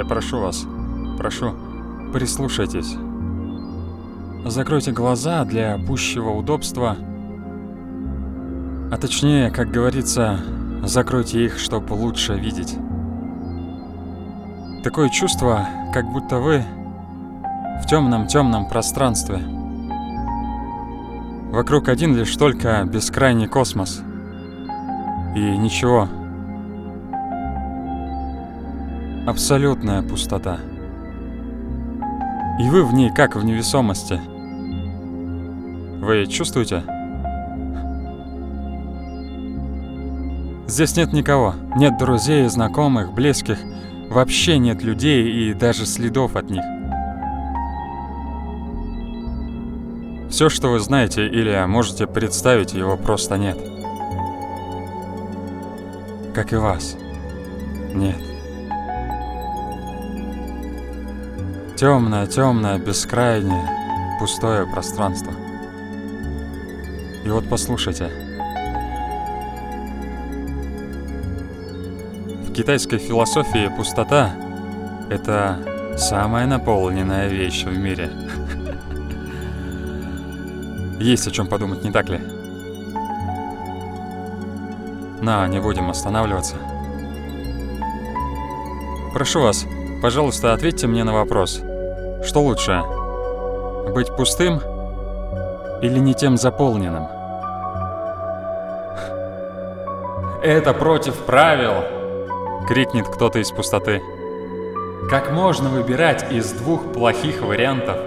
Я прошу вас, прошу, прислушайтесь. Закройте глаза для пущего удобства. А точнее, как говорится, закройте их, чтобы лучше видеть. Такое чувство, как будто вы в темном-темном пространстве. Вокруг один лишь только бескрайний космос. И ничего. Абсолютная пустота. И вы в ней как в невесомости. Вы чувствуете? Здесь нет никого. Нет друзей, знакомых, близких. Вообще нет людей и даже следов от них. Все, что вы знаете или можете представить, его просто нет. Как и вас. Нет. Темное, темное, бескрайнее, пустое пространство. И вот послушайте. В китайской философии пустота — это самая наполненная вещь в мире. Есть о чем подумать, не так ли? На, не будем останавливаться. Прошу вас, пожалуйста, ответьте мне на вопрос. Что лучше? Быть пустым или не тем заполненным? «Это против правил!» — крикнет кто-то из пустоты. «Как можно выбирать из двух плохих вариантов?»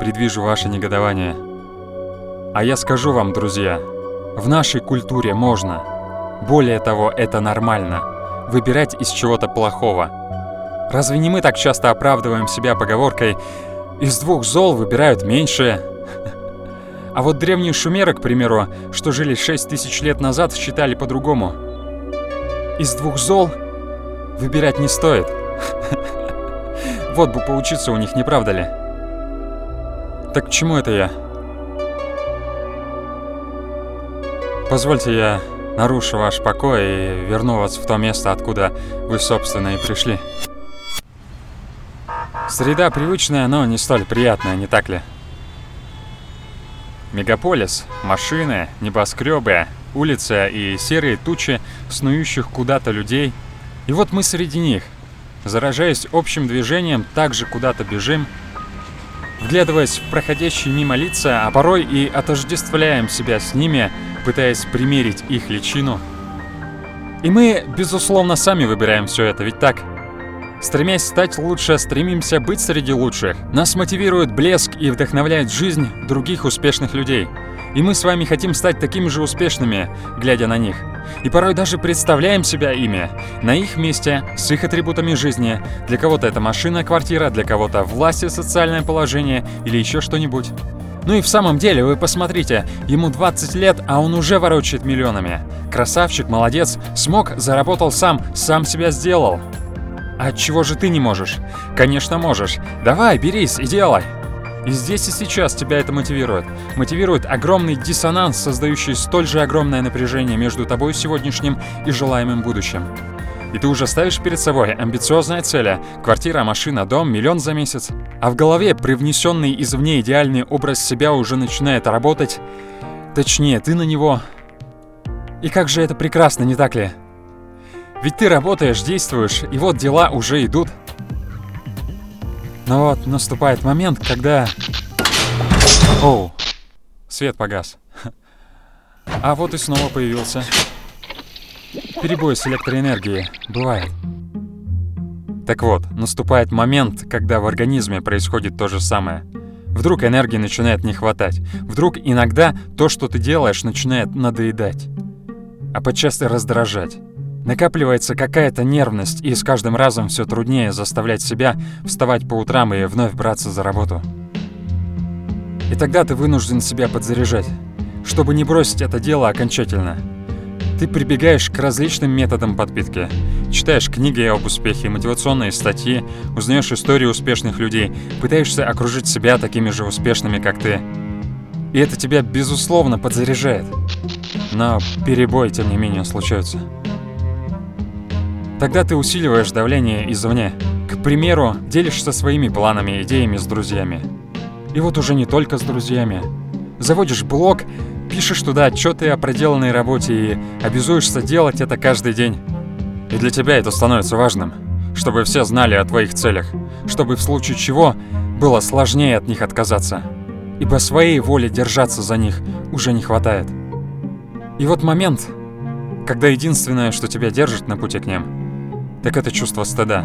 Предвижу ваше негодование. А я скажу вам, друзья, в нашей культуре можно. Более того, это нормально. Выбирать из чего-то плохого. Разве не мы так часто оправдываем себя поговоркой «из двух зол выбирают меньшее»? А вот древние шумеры, к примеру, что жили 6 тысяч лет назад, считали по-другому. Из двух зол выбирать не стоит. Вот бы поучиться у них, не правда ли? Так к чему это я? Позвольте я нарушу ваш покой и верну вас в то место, откуда вы, собственно, и пришли. Среда привычная, но не столь приятная, не так ли? Мегаполис, машины, небоскребы, улицы и серые тучи снующих куда-то людей. И вот мы среди них, заражаясь общим движением, также куда-то бежим, вглядываясь в проходящие мимо лица, а порой и отождествляем себя с ними – пытаясь примерить их личину. И мы, безусловно, сами выбираем все это, ведь так? Стремясь стать лучше, стремимся быть среди лучших. Нас мотивирует блеск и вдохновляет жизнь других успешных людей. И мы с вами хотим стать такими же успешными, глядя на них. И порой даже представляем себя ими, на их месте, с их атрибутами жизни. Для кого-то это машина, квартира, для кого-то власть и социальное положение или еще что-нибудь. Ну и в самом деле, вы посмотрите, ему 20 лет, а он уже ворочает миллионами. Красавчик, молодец, смог, заработал сам, сам себя сделал. А чего же ты не можешь? Конечно можешь. Давай, берись и делай. И здесь и сейчас тебя это мотивирует. Мотивирует огромный диссонанс, создающий столь же огромное напряжение между тобой сегодняшним и желаемым будущим. И ты уже ставишь перед собой амбициозные цели – квартира, машина, дом, миллион за месяц. А в голове привнесенный извне идеальный образ себя уже начинает работать. Точнее, ты на него. И как же это прекрасно, не так ли? Ведь ты работаешь, действуешь, и вот дела уже идут. Но вот наступает момент, когда... Оу, свет погас. А вот и снова появился. Перебой с электроэнергией. Бывает. Так вот, наступает момент, когда в организме происходит то же самое. Вдруг энергии начинает не хватать. Вдруг иногда то, что ты делаешь, начинает надоедать. А подчас и раздражать. Накапливается какая-то нервность, и с каждым разом все труднее заставлять себя вставать по утрам и вновь браться за работу. И тогда ты вынужден себя подзаряжать, чтобы не бросить это дело окончательно – ты прибегаешь к различным методам подпитки. Читаешь книги об успехе, мотивационные статьи, узнаешь истории успешных людей, пытаешься окружить себя такими же успешными, как ты. И это тебя, безусловно, подзаряжает. Но перебои, тем не менее, случаются. Тогда ты усиливаешь давление извне. К примеру, делишься своими планами и идеями с друзьями. И вот уже не только с друзьями. Заводишь блог, пишешь туда отчеты о проделанной работе и обязуешься делать это каждый день. И для тебя это становится важным, чтобы все знали о твоих целях, чтобы в случае чего было сложнее от них отказаться, ибо своей воли держаться за них уже не хватает. И вот момент, когда единственное, что тебя держит на пути к ним, так это чувство стыда.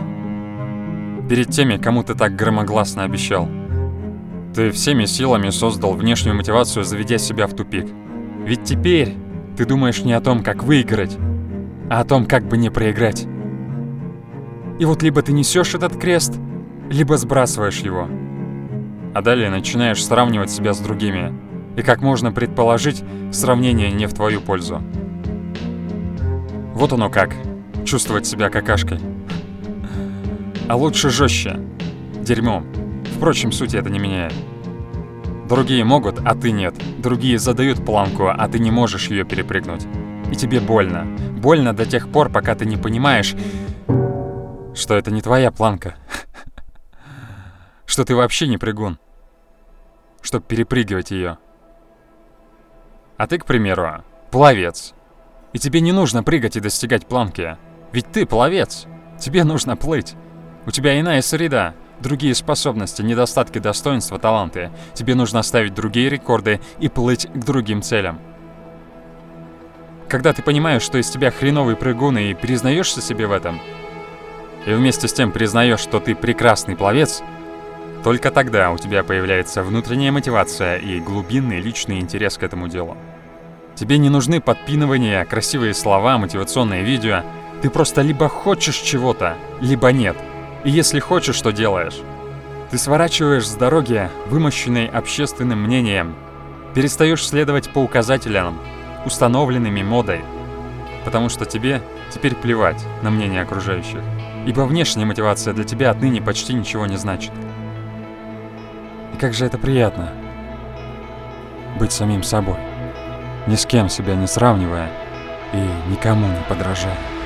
Перед теми, кому ты так громогласно обещал. Ты всеми силами создал внешнюю мотивацию, заведя себя в тупик. Ведь теперь ты думаешь не о том, как выиграть, а о том, как бы не проиграть. И вот либо ты несешь этот крест, либо сбрасываешь его. А далее начинаешь сравнивать себя с другими. И как можно предположить, сравнение не в твою пользу. Вот оно как. Чувствовать себя какашкой. А лучше жестче. Дерьмом. Впрочем, суть это не меняет. Другие могут, а ты нет. Другие задают планку, а ты не можешь ее перепрыгнуть. И тебе больно. Больно до тех пор, пока ты не понимаешь, что это не твоя планка. Что ты вообще не прыгун. Чтоб перепрыгивать ее. А ты, к примеру, пловец. И тебе не нужно прыгать и достигать планки. Ведь ты пловец. Тебе нужно плыть. У тебя иная среда, другие способности, недостатки достоинства, таланты. Тебе нужно ставить другие рекорды и плыть к другим целям. Когда ты понимаешь, что из тебя хреновый прыгун и признаешься себе в этом, и вместе с тем признаешь, что ты прекрасный пловец, только тогда у тебя появляется внутренняя мотивация и глубинный личный интерес к этому делу. Тебе не нужны подпинывания, красивые слова, мотивационные видео. Ты просто либо хочешь чего-то, либо нет. И если хочешь, что делаешь? Ты сворачиваешь с дороги, вымощенной общественным мнением. Перестаешь следовать по указателям, установленными модой. Потому что тебе теперь плевать на мнение окружающих. Ибо внешняя мотивация для тебя отныне почти ничего не значит. И как же это приятно. Быть самим собой. Ни с кем себя не сравнивая и никому не подражая.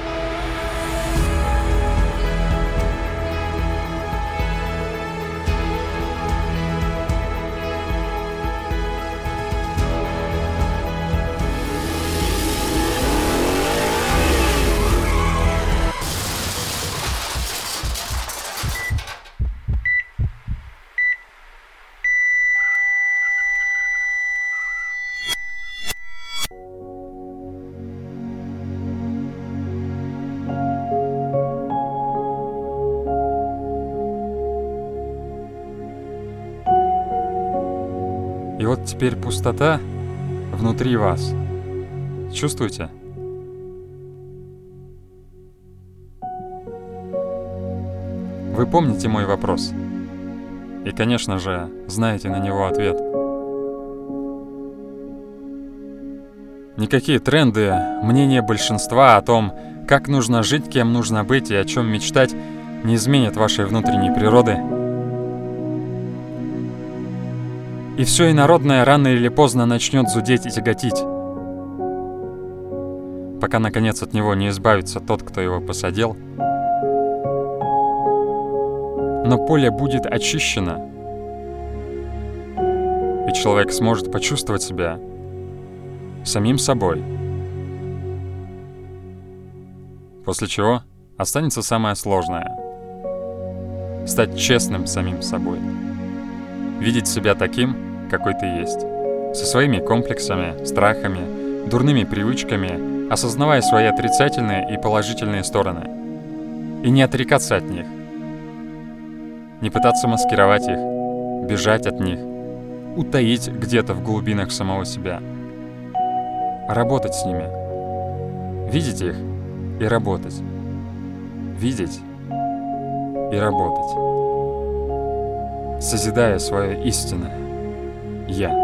Теперь пустота внутри вас. Чувствуете? Вы помните мой вопрос? И, конечно же, знаете на него ответ. Никакие тренды, мнения большинства о том, как нужно жить, кем нужно быть и о чем мечтать, не изменят вашей внутренней природы – И все инородное рано или поздно начнет зудеть и тяготить. Пока, наконец, от него не избавится тот, кто его посадил. Но поле будет очищено. И человек сможет почувствовать себя самим собой. После чего останется самое сложное — стать честным самим собой видеть себя таким, какой ты есть. Со своими комплексами, страхами, дурными привычками, осознавая свои отрицательные и положительные стороны. И не отрекаться от них. Не пытаться маскировать их, бежать от них, утаить где-то в глубинах самого себя. Работать с ними. Видеть их и работать. Видеть и работать созидая свое истинное «Я».